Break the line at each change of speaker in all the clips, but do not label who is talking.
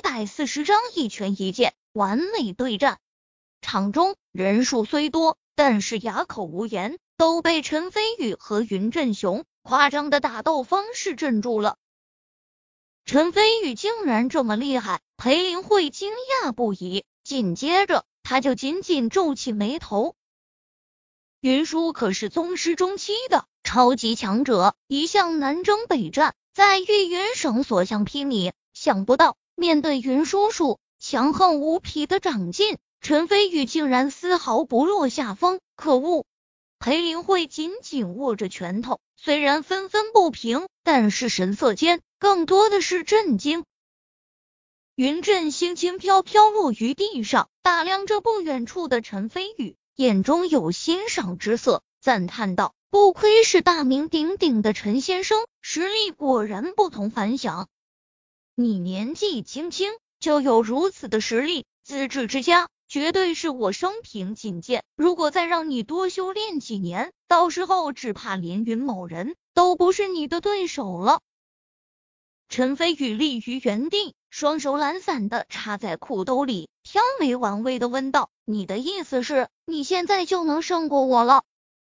百四十张一拳一剑，完美对战。场中人数虽多，但是哑口无言，都被陈飞宇和云振雄夸张的打斗方式镇住了。陈飞宇竟然这么厉害，裴林慧惊讶不已。紧接着，他就紧紧皱起眉头。云舒可是宗师中期的超级强者，一向南征北战，在玉云省所向披靡。想不到面对云叔叔强横无匹的长进，陈飞宇竟然丝毫不落下风。可恶！裴林慧紧紧握着拳头，虽然愤愤不平，但是神色间更多的是震惊。云振轻轻飘飘落于地上，打量着不远处的陈飞宇。眼中有欣赏之色，赞叹道：“不愧是大名鼎鼎的陈先生，实力果然不同凡响。你年纪轻轻就有如此的实力，资质之佳，绝对是我生平仅见。如果再让你多修炼几年，到时候只怕连云某人都不是你的对手了。”陈飞宇立于原地，双手懒散的插在裤兜里，挑眉玩味的问道：“你的意思是，你现在就能胜过我了？”“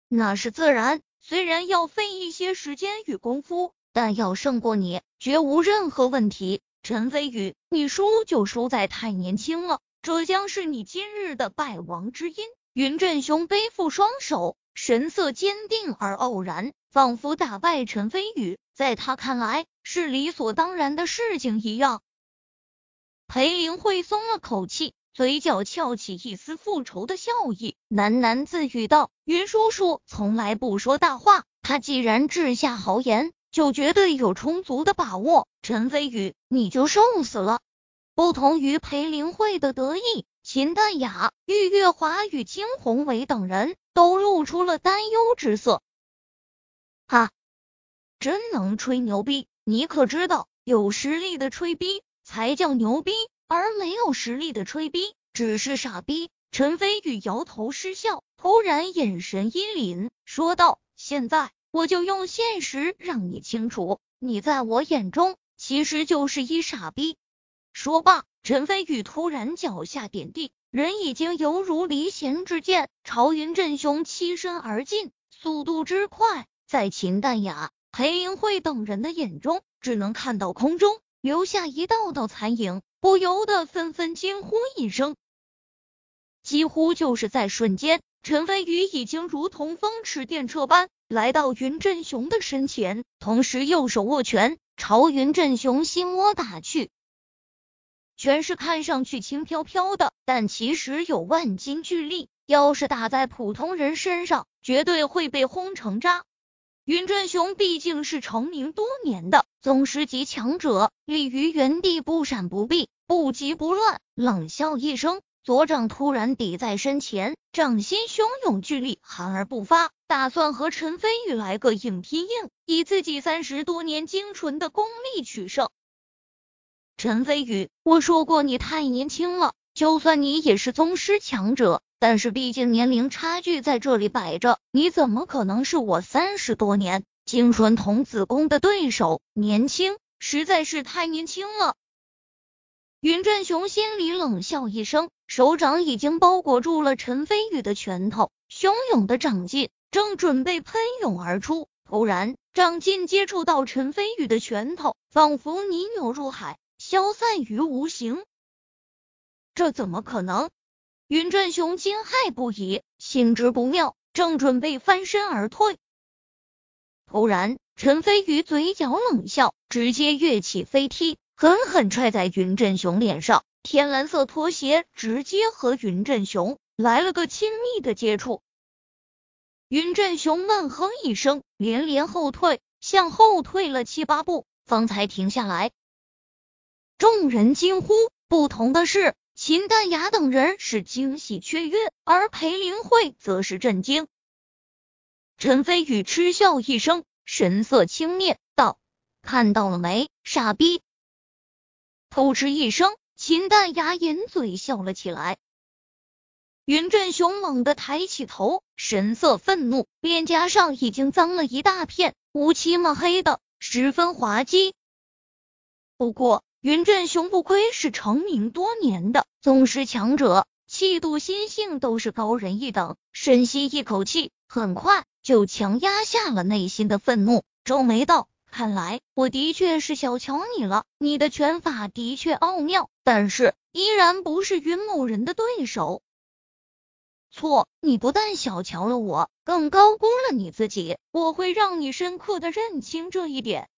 那是自然，虽然要费一些时间与功夫，但要胜过你，绝无任何问题。”陈飞宇，你输就输在太年轻了，这将是你今日的败亡之因。云振雄背负双手，神色坚定而傲然，仿佛打败陈飞宇，在他看来。是理所当然的事情一样。裴林慧松了口气，嘴角翘起一丝复仇的笑意，喃喃自语道：“云叔叔从来不说大话，他既然掷下豪言，就绝对有充足的把握。陈飞宇，你就受死了！”不同于裴林慧的得意，秦淡雅、玉月华与金宏伟等人都露出了担忧之色。哈，真能吹牛逼！你可知道，有实力的吹逼才叫牛逼，而没有实力的吹逼只是傻逼。陈飞宇摇头失笑，突然眼神阴凛，说道：“现在我就用现实让你清楚，你在我眼中其实就是一傻逼。”说罢，陈飞宇突然脚下点地，人已经犹如离弦之箭，朝云振雄欺身而进，速度之快，在秦淡雅。裴林慧等人的眼中，只能看到空中留下一道道残影，不由得纷纷惊呼一声。几乎就是在瞬间，陈飞宇已经如同风驰电掣般来到云振雄的身前，同时右手握拳朝云振雄心窝打去。拳是看上去轻飘飘的，但其实有万斤巨力，要是打在普通人身上，绝对会被轰成渣。云振雄毕竟是成名多年的宗师级强者，立于原地不闪不避，不急不乱，冷笑一声，左掌突然抵在身前，掌心汹涌巨力，含而不发，打算和陈飞宇来个硬拼硬，以自己三十多年精纯的功力取胜。陈飞宇，我说过你太年轻了，就算你也是宗师强者。但是毕竟年龄差距在这里摆着，你怎么可能是我三十多年精纯童子功的对手？年轻，实在是太年轻了。云振雄心里冷笑一声，手掌已经包裹住了陈飞宇的拳头，汹涌的掌劲正准备喷涌而出。突然，掌劲接触到陈飞宇的拳头，仿佛泥牛入海，消散于无形。这怎么可能？云振雄惊骇不已，心知不妙，正准备翻身而退，突然，陈飞宇嘴角冷笑，直接跃起飞踢，狠狠踹在云振雄脸上。天蓝色拖鞋直接和云振雄来了个亲密的接触。云振雄闷哼一声，连连后退，向后退了七八步，方才停下来。众人惊呼。不同的是。秦淡雅等人是惊喜雀跃，而裴林慧则是震惊。陈飞宇嗤笑一声，神色轻蔑道：“看到了没，傻逼！”偷嗤一声，秦淡雅掩嘴笑了起来。云振雄猛地抬起头，神色愤怒，脸颊上已经脏了一大片，乌漆嘛黑的，十分滑稽。不过，云振雄不愧是成名多年的宗师强者，气度心性都是高人一等。深吸一口气，很快就强压下了内心的愤怒，皱眉道。看来我的确是小瞧你了，你的拳法的确奥妙，但是依然不是云某人的对手。错，你不但小瞧了我，更高估了你自己。我会让你深刻的认清这一点。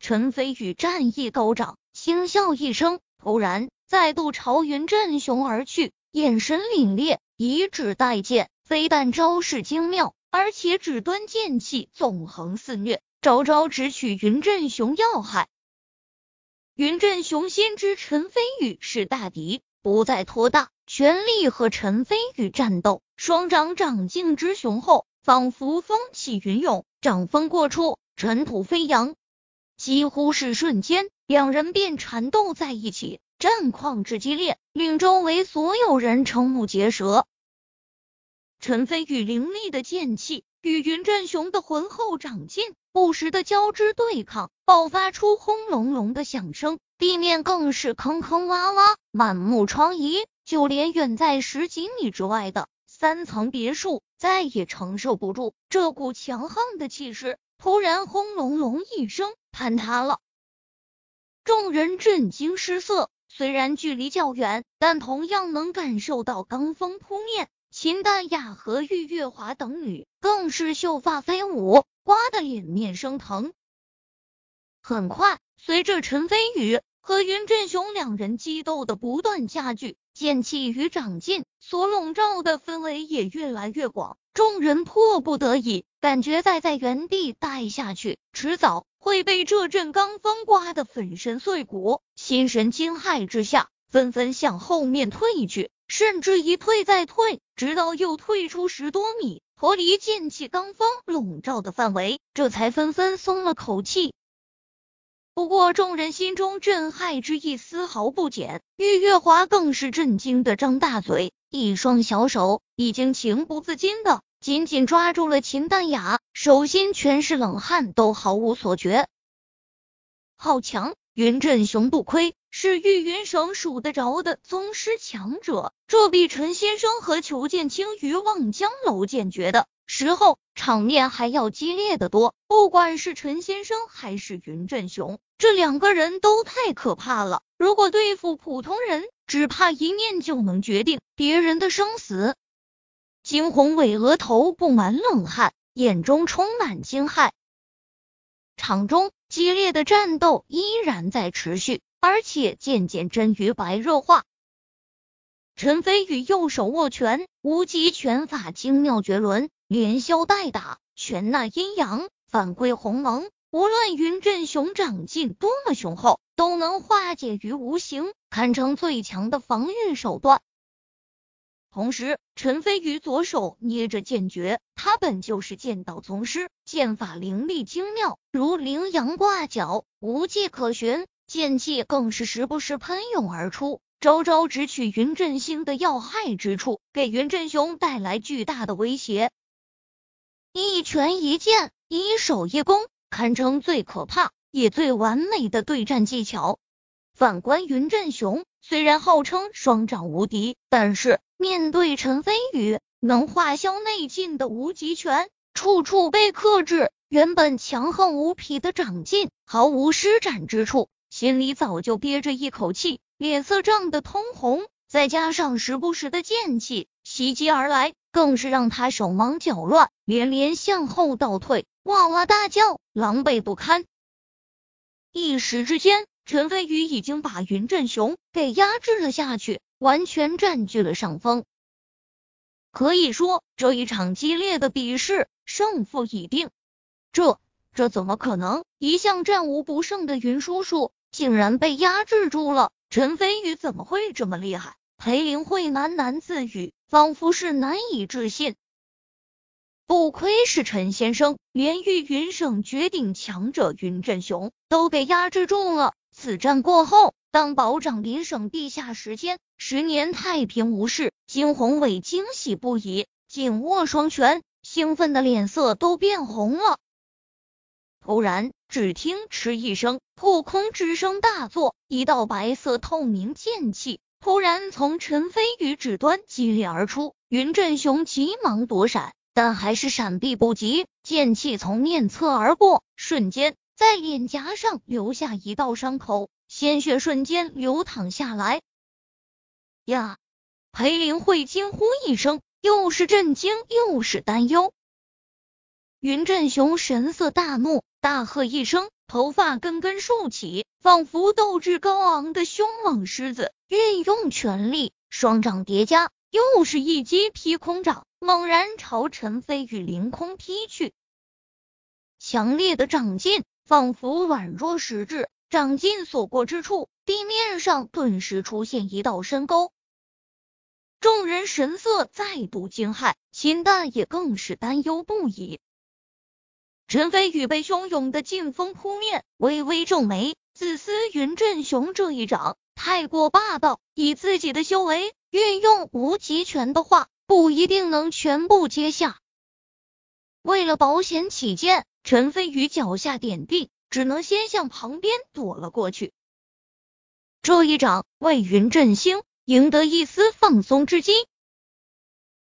陈飞宇战意高涨，轻笑一声，突然再度朝云振雄而去，眼神凛冽，以指代剑，非但招式精妙，而且指端剑气纵横肆虐。招招直取云振雄要害，云振雄先知陈飞宇是大敌，不再拖大，全力和陈飞宇战斗。双掌掌劲之雄厚，仿佛风起云涌，掌风过处，尘土飞扬。几乎是瞬间，两人便缠斗在一起，战况之激烈，令周围所有人瞠目结舌。陈飞宇凌厉的剑气与云振雄的浑厚掌劲。不时的交织对抗，爆发出轰隆隆的响声，地面更是坑坑洼洼，满目疮痍。就连远在十几米之外的三层别墅，再也承受不住这股强横的气势，突然轰隆隆一声坍塌了。众人震惊失色，虽然距离较远，但同样能感受到罡风扑面。秦淡雅和玉月华等女更是秀发飞舞。刮得脸面生疼。很快，随着陈飞宇和云振雄两人激斗的不断加剧，剑气与掌劲所笼罩的氛围也越来越广。众人迫不得已，感觉再在原地待下去，迟早会被这阵罡风刮得粉身碎骨。心神惊骇之下，纷纷向后面退去，甚至一退再退，直到又退出十多米。脱离剑气罡风笼罩的范围，这才纷纷松了口气。不过，众人心中震撼之意丝毫不减。玉月华更是震惊的张大嘴，一双小手已经情不自禁的紧紧抓住了秦淡雅，手心全是冷汗，都毫无所觉。好强！云振雄不亏是玉云省数得着的宗师强者，这比陈先生和裘剑清于望江楼剑诀的时候场面还要激烈的多。不管是陈先生还是云振雄，这两个人都太可怕了。如果对付普通人，只怕一念就能决定别人的生死。金宏伟额头布满冷汗，眼中充满惊骇。场中。激烈的战斗依然在持续，而且渐渐臻于白热化。陈飞宇右手握拳，无极拳法精妙绝伦，连削带打，拳纳阴阳，反归鸿蒙。无论云振雄掌劲多么雄厚，都能化解于无形，堪称最强的防御手段。同时，陈飞宇左手捏着剑诀，他本就是剑道宗师，剑法凌厉精妙，如羚羊挂角，无迹可寻。剑气更是时不时喷涌而出，招招直取云振兴的要害之处，给云振雄带来巨大的威胁。一拳一剑，一手一攻，堪称最可怕也最完美的对战技巧。反观云振雄，虽然号称双掌无敌，但是面对陈飞宇能化消内劲的无极拳，处处被克制。原本强横无匹的掌劲毫无施展之处，心里早就憋着一口气，脸色涨得通红。再加上时不时的剑气袭击而来，更是让他手忙脚乱，连连向后倒退，哇哇大叫，狼狈不堪。一时之间。陈飞宇已经把云振雄给压制了下去，完全占据了上风。可以说，这一场激烈的比试胜负已定。这这怎么可能？一向战无不胜的云叔叔竟然被压制住了？陈飞宇怎么会这么厉害？裴林慧喃喃自语，仿佛是难以置信。不亏是陈先生，连玉云省绝顶强者云振雄都给压制住了。此战过后，当保长林省地下时间十年太平无事，金宏伟惊喜不已，紧握双拳，兴奋的脸色都变红了。突然，只听“嗤”一声，破空之声大作，一道白色透明剑气突然从陈飞宇指端激烈而出。云振雄急忙躲闪，但还是闪避不及，剑气从面侧而过，瞬间在脸颊上留下一道伤口，鲜血瞬间流淌下来。呀！裴林慧惊呼一声，又是震惊又是担忧。云振雄神色大怒。大喝一声，头发根根竖起，仿佛斗志高昂的凶猛狮子。运用全力，双掌叠加，又是一击劈空掌，猛然朝陈飞宇凌空劈去。强烈的掌劲，仿佛宛若实质，掌劲所过之处，地面上顿时出现一道深沟。众人神色再度惊骇，秦淡也更是担忧不已。陈飞宇被汹涌的劲风扑面，微微皱眉，自私云振雄这一掌太过霸道，以自己的修为，运用无极拳的话，不一定能全部接下。为了保险起见，陈飞宇脚下点地，只能先向旁边躲了过去。这一掌为云振兴赢得一丝放松之机，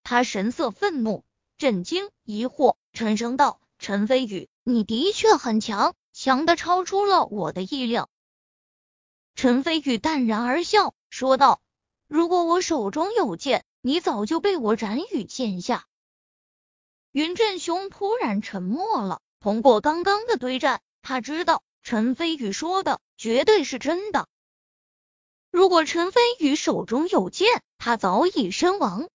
他神色愤怒、震惊、疑惑，沉声道。陈飞宇，你的确很强，强的超出了我的意料。陈飞宇淡然而笑，说道：“如果我手中有剑，你早就被我斩于剑下。”云振雄突然沉默了。通过刚刚的对战，他知道陈飞宇说的绝对是真的。如果陈飞宇手中有剑，他早已身亡。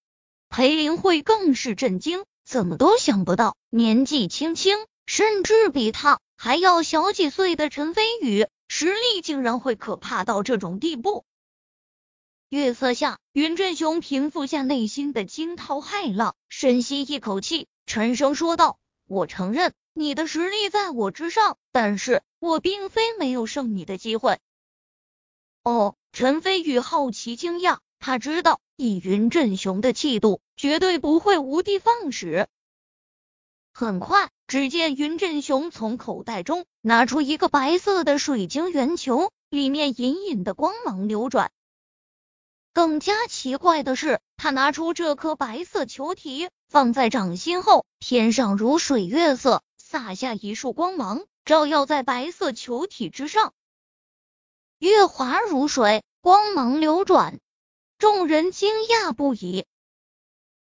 裴林慧更是震惊。怎么都想不到，年纪轻轻，甚至比他还要小几岁的陈飞宇，实力竟然会可怕到这种地步。月色下，云振雄平复下内心的惊涛骇浪，深吸一口气，沉声说道：“我承认你的实力在我之上，但是我并非没有胜你的机会。”哦，陈飞宇好奇惊讶。他知道，以云振雄的气度，绝对不会无的放矢。很快，只见云振雄从口袋中拿出一个白色的水晶圆球，里面隐隐的光芒流转。更加奇怪的是，他拿出这颗白色球体，放在掌心后，天上如水月色，洒下一束光芒，照耀在白色球体之上，月华如水，光芒流转。众人惊讶不已，